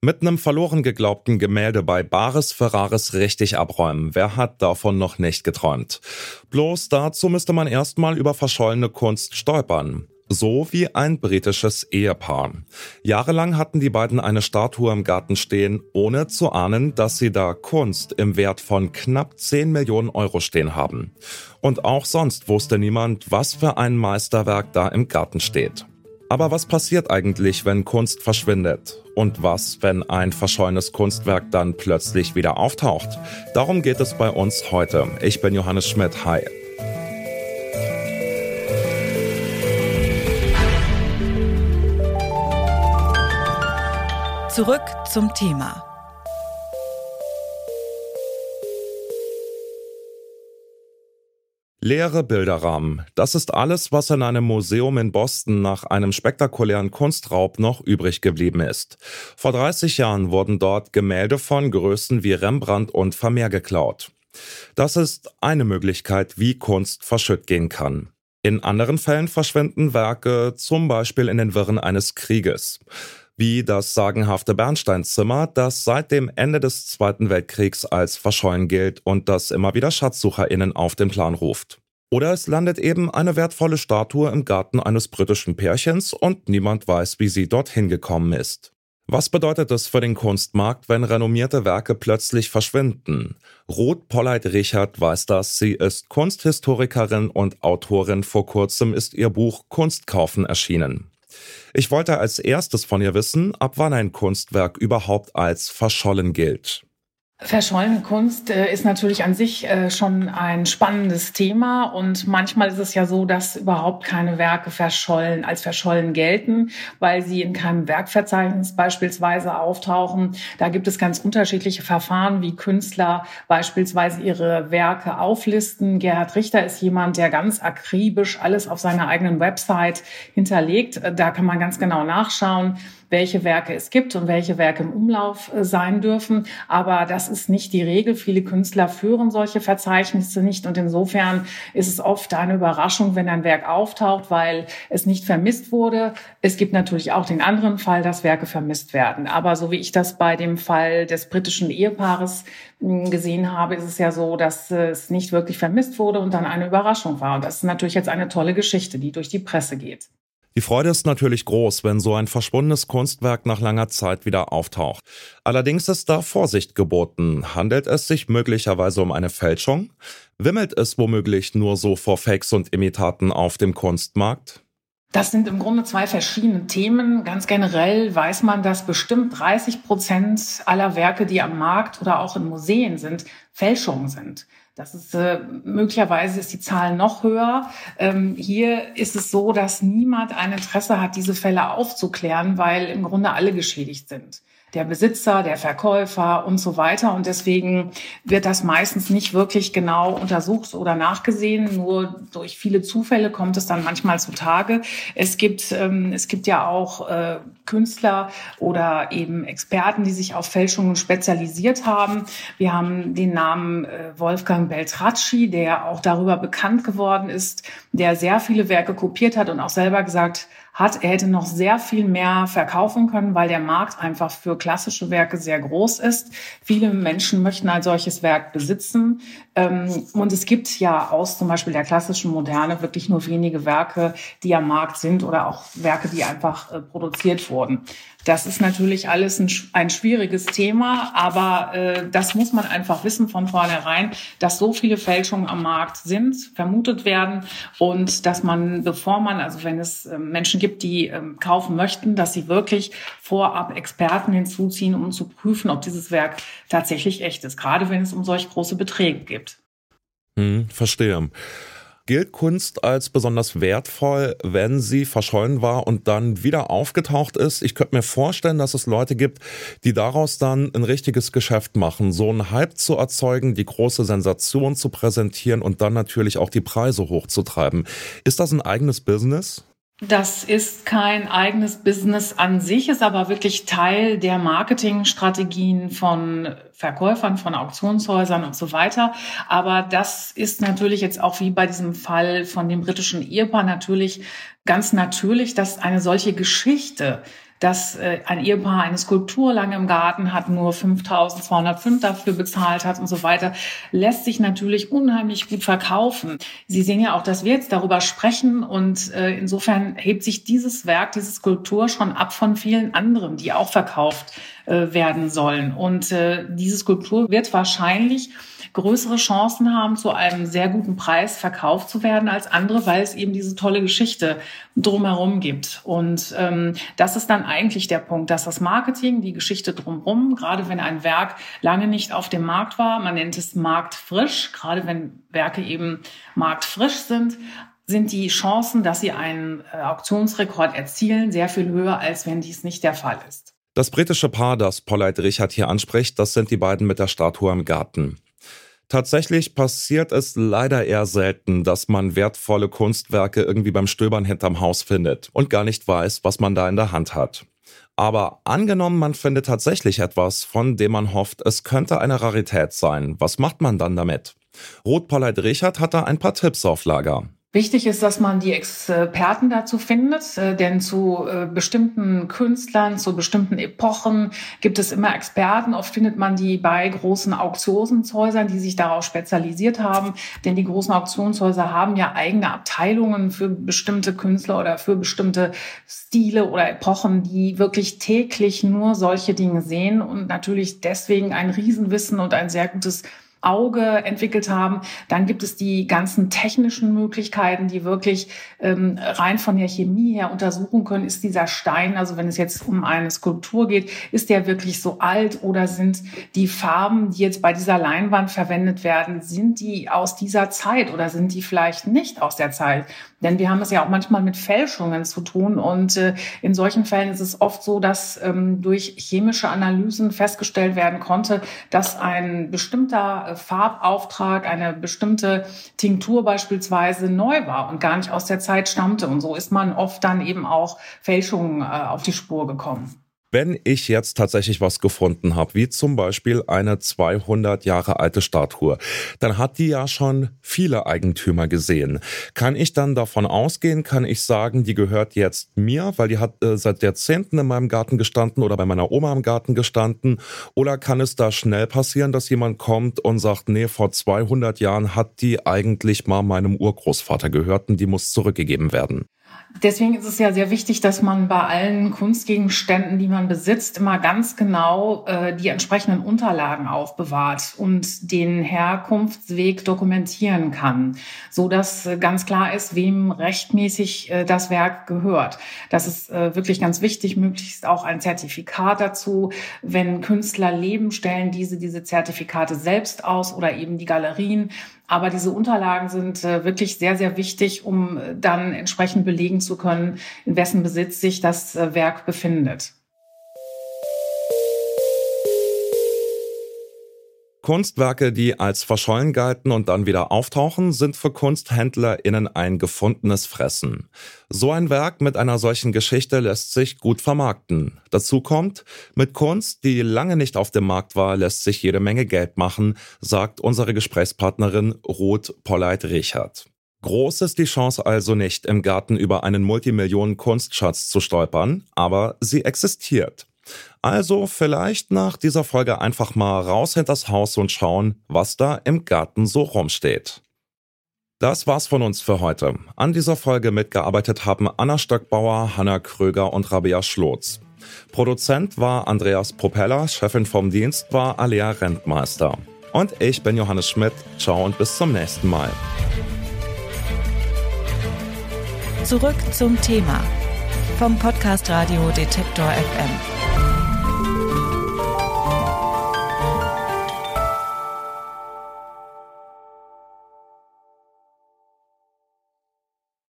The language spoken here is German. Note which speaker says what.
Speaker 1: Mit einem verloren geglaubten Gemälde bei Bares Ferraris richtig abräumen. Wer hat davon noch nicht geträumt? Bloß dazu müsste man erstmal über verschollene Kunst stolpern. So wie ein britisches Ehepaar. Jahrelang hatten die beiden eine Statue im Garten stehen, ohne zu ahnen, dass sie da Kunst im Wert von knapp 10 Millionen Euro stehen haben. Und auch sonst wusste niemand, was für ein Meisterwerk da im Garten steht. Aber was passiert eigentlich, wenn Kunst verschwindet? Und was, wenn ein verschollenes Kunstwerk dann plötzlich wieder auftaucht? Darum geht es bei uns heute. Ich bin Johannes Schmidt. Hi.
Speaker 2: Zurück zum Thema.
Speaker 1: Leere Bilderrahmen. Das ist alles, was in einem Museum in Boston nach einem spektakulären Kunstraub noch übrig geblieben ist. Vor 30 Jahren wurden dort Gemälde von Größen wie Rembrandt und Vermeer geklaut. Das ist eine Möglichkeit, wie Kunst verschütt gehen kann. In anderen Fällen verschwinden Werke zum Beispiel in den Wirren eines Krieges wie das sagenhafte Bernsteinzimmer, das seit dem Ende des Zweiten Weltkriegs als verschollen gilt und das immer wieder SchatzsucherInnen auf den Plan ruft. Oder es landet eben eine wertvolle Statue im Garten eines britischen Pärchens und niemand weiß, wie sie dorthin gekommen ist. Was bedeutet es für den Kunstmarkt, wenn renommierte Werke plötzlich verschwinden? Ruth Polleit-Richard weiß das. Sie ist Kunsthistorikerin und Autorin. Vor kurzem ist ihr Buch Kunstkaufen erschienen. Ich wollte als erstes von ihr wissen, ab wann ein Kunstwerk überhaupt als verschollen gilt.
Speaker 3: Verschollene Kunst äh, ist natürlich an sich äh, schon ein spannendes Thema und manchmal ist es ja so, dass überhaupt keine Werke verschollen als verschollen gelten, weil sie in keinem Werkverzeichnis beispielsweise auftauchen. Da gibt es ganz unterschiedliche Verfahren, wie Künstler beispielsweise ihre Werke auflisten. Gerhard Richter ist jemand, der ganz akribisch alles auf seiner eigenen Website hinterlegt. Da kann man ganz genau nachschauen, welche Werke es gibt und welche Werke im Umlauf äh, sein dürfen. Aber das ist nicht die Regel. Viele Künstler führen solche Verzeichnisse nicht und insofern ist es oft eine Überraschung, wenn ein Werk auftaucht, weil es nicht vermisst wurde. Es gibt natürlich auch den anderen Fall, dass Werke vermisst werden. Aber so wie ich das bei dem Fall des britischen Ehepaares hm, gesehen habe, ist es ja so, dass es nicht wirklich vermisst wurde und dann eine Überraschung war. Und das ist natürlich jetzt eine tolle Geschichte, die durch die Presse geht.
Speaker 1: Die Freude ist natürlich groß, wenn so ein verschwundenes Kunstwerk nach langer Zeit wieder auftaucht. Allerdings ist da Vorsicht geboten. Handelt es sich möglicherweise um eine Fälschung? Wimmelt es womöglich nur so vor Fakes und Imitaten auf dem Kunstmarkt?
Speaker 3: Das sind im Grunde zwei verschiedene Themen. Ganz generell weiß man, dass bestimmt 30 Prozent aller Werke, die am Markt oder auch in Museen sind, Fälschungen sind. Das ist äh, möglicherweise ist die Zahl noch höher. Ähm, hier ist es so, dass niemand ein Interesse hat, diese Fälle aufzuklären, weil im Grunde alle geschädigt sind der Besitzer, der Verkäufer und so weiter. Und deswegen wird das meistens nicht wirklich genau untersucht oder nachgesehen. Nur durch viele Zufälle kommt es dann manchmal zutage. Es gibt, ähm, es gibt ja auch äh, Künstler oder eben Experten, die sich auf Fälschungen spezialisiert haben. Wir haben den Namen äh, Wolfgang Beltracci, der auch darüber bekannt geworden ist, der sehr viele Werke kopiert hat und auch selber gesagt hat, er hätte noch sehr viel mehr verkaufen können, weil der Markt einfach für klassische Werke sehr groß ist. Viele Menschen möchten ein solches Werk besitzen. Ähm, und es gibt ja aus zum Beispiel der klassischen Moderne wirklich nur wenige Werke, die am Markt sind oder auch Werke, die einfach äh, produziert wurden. Das ist natürlich alles ein, ein schwieriges Thema, aber äh, das muss man einfach wissen von vornherein, dass so viele Fälschungen am Markt sind, vermutet werden und dass man, bevor man, also wenn es äh, Menschen gibt, die äh, kaufen möchten, dass sie wirklich vorab Experten hinzuziehen, um zu prüfen, ob dieses Werk tatsächlich echt ist, gerade wenn es um solch große Beträge geht.
Speaker 1: Hm, verstehe. Gilt Kunst als besonders wertvoll, wenn sie verschollen war und dann wieder aufgetaucht ist? Ich könnte mir vorstellen, dass es Leute gibt, die daraus dann ein richtiges Geschäft machen, so einen Hype zu erzeugen, die große Sensation zu präsentieren und dann natürlich auch die Preise hochzutreiben. Ist das ein eigenes Business?
Speaker 3: Das ist kein eigenes Business an sich, ist aber wirklich Teil der Marketingstrategien von Verkäufern, von Auktionshäusern und so weiter. Aber das ist natürlich jetzt auch wie bei diesem Fall von dem britischen Ehepaar natürlich ganz natürlich, dass eine solche Geschichte dass äh, ein Ehepaar eine Skulptur lange im Garten hat, nur 5.205 dafür bezahlt hat und so weiter, lässt sich natürlich unheimlich gut verkaufen. Sie sehen ja auch, dass wir jetzt darüber sprechen und äh, insofern hebt sich dieses Werk, diese Skulptur schon ab von vielen anderen, die auch verkauft äh, werden sollen. Und äh, diese Skulptur wird wahrscheinlich größere Chancen haben, zu einem sehr guten Preis verkauft zu werden als andere, weil es eben diese tolle Geschichte drumherum gibt. Und ähm, das ist dann eigentlich der Punkt, dass das Marketing, die Geschichte drumherum, gerade wenn ein Werk lange nicht auf dem Markt war, man nennt es marktfrisch, gerade wenn Werke eben marktfrisch sind, sind die Chancen, dass sie einen äh, Auktionsrekord erzielen, sehr viel höher, als wenn dies nicht der Fall ist.
Speaker 1: Das britische Paar, das Paulette Richard hier anspricht, das sind die beiden mit der Statue im Garten. Tatsächlich passiert es leider eher selten, dass man wertvolle Kunstwerke irgendwie beim Stöbern hinterm Haus findet und gar nicht weiß, was man da in der Hand hat. Aber angenommen, man findet tatsächlich etwas, von dem man hofft, es könnte eine Rarität sein. Was macht man dann damit? Ruth Paulette Richard hat da ein paar Tipps auf Lager.
Speaker 3: Wichtig ist, dass man die Experten dazu findet, äh, denn zu äh, bestimmten Künstlern, zu bestimmten Epochen gibt es immer Experten. Oft findet man die bei großen Auktionshäusern, die sich darauf spezialisiert haben, denn die großen Auktionshäuser haben ja eigene Abteilungen für bestimmte Künstler oder für bestimmte Stile oder Epochen, die wirklich täglich nur solche Dinge sehen und natürlich deswegen ein Riesenwissen und ein sehr gutes Auge entwickelt haben. Dann gibt es die ganzen technischen Möglichkeiten, die wirklich ähm, rein von der Chemie her untersuchen können, ist dieser Stein, also wenn es jetzt um eine Skulptur geht, ist der wirklich so alt oder sind die Farben, die jetzt bei dieser Leinwand verwendet werden, sind die aus dieser Zeit oder sind die vielleicht nicht aus der Zeit? Denn wir haben es ja auch manchmal mit Fälschungen zu tun. Und äh, in solchen Fällen ist es oft so, dass ähm, durch chemische Analysen festgestellt werden konnte, dass ein bestimmter äh, Farbauftrag, eine bestimmte Tinktur beispielsweise neu war und gar nicht aus der Zeit stammte. Und so ist man oft dann eben auch Fälschungen äh, auf die Spur gekommen.
Speaker 1: Wenn ich jetzt tatsächlich was gefunden habe, wie zum Beispiel eine 200 Jahre alte Statue, dann hat die ja schon viele Eigentümer gesehen. Kann ich dann davon ausgehen, kann ich sagen, die gehört jetzt mir, weil die hat äh, seit Jahrzehnten in meinem Garten gestanden oder bei meiner Oma im Garten gestanden? Oder kann es da schnell passieren, dass jemand kommt und sagt, nee, vor 200 Jahren hat die eigentlich mal meinem Urgroßvater gehört und die muss zurückgegeben werden?
Speaker 3: Deswegen ist es ja sehr wichtig, dass man bei allen Kunstgegenständen, die man besitzt, immer ganz genau äh, die entsprechenden Unterlagen aufbewahrt und den Herkunftsweg dokumentieren kann, so dass äh, ganz klar ist, wem rechtmäßig äh, das Werk gehört. Das ist äh, wirklich ganz wichtig. Möglichst auch ein Zertifikat dazu. Wenn Künstler leben, stellen diese diese Zertifikate selbst aus oder eben die Galerien. Aber diese Unterlagen sind äh, wirklich sehr, sehr wichtig, um äh, dann entsprechend belegen zu können, in wessen Besitz sich das äh, Werk befindet.
Speaker 1: Kunstwerke, die als verschollen galten und dann wieder auftauchen, sind für KunsthändlerInnen ein gefundenes Fressen. So ein Werk mit einer solchen Geschichte lässt sich gut vermarkten. Dazu kommt, mit Kunst, die lange nicht auf dem Markt war, lässt sich jede Menge Geld machen, sagt unsere Gesprächspartnerin Ruth Polleit-Richard. Groß ist die Chance also nicht, im Garten über einen Multimillionen-Kunstschatz zu stolpern, aber sie existiert. Also vielleicht nach dieser Folge einfach mal raus hinters Haus und schauen, was da im Garten so rumsteht. Das war's von uns für heute. An dieser Folge mitgearbeitet haben Anna Stöckbauer, Hanna Kröger und Rabea Schlotz. Produzent war Andreas Propeller, Chefin vom Dienst war Alea Rentmeister. Und ich bin Johannes Schmidt. Ciao und bis zum nächsten Mal.
Speaker 2: Zurück zum Thema vom Podcast Radio Detektor FM.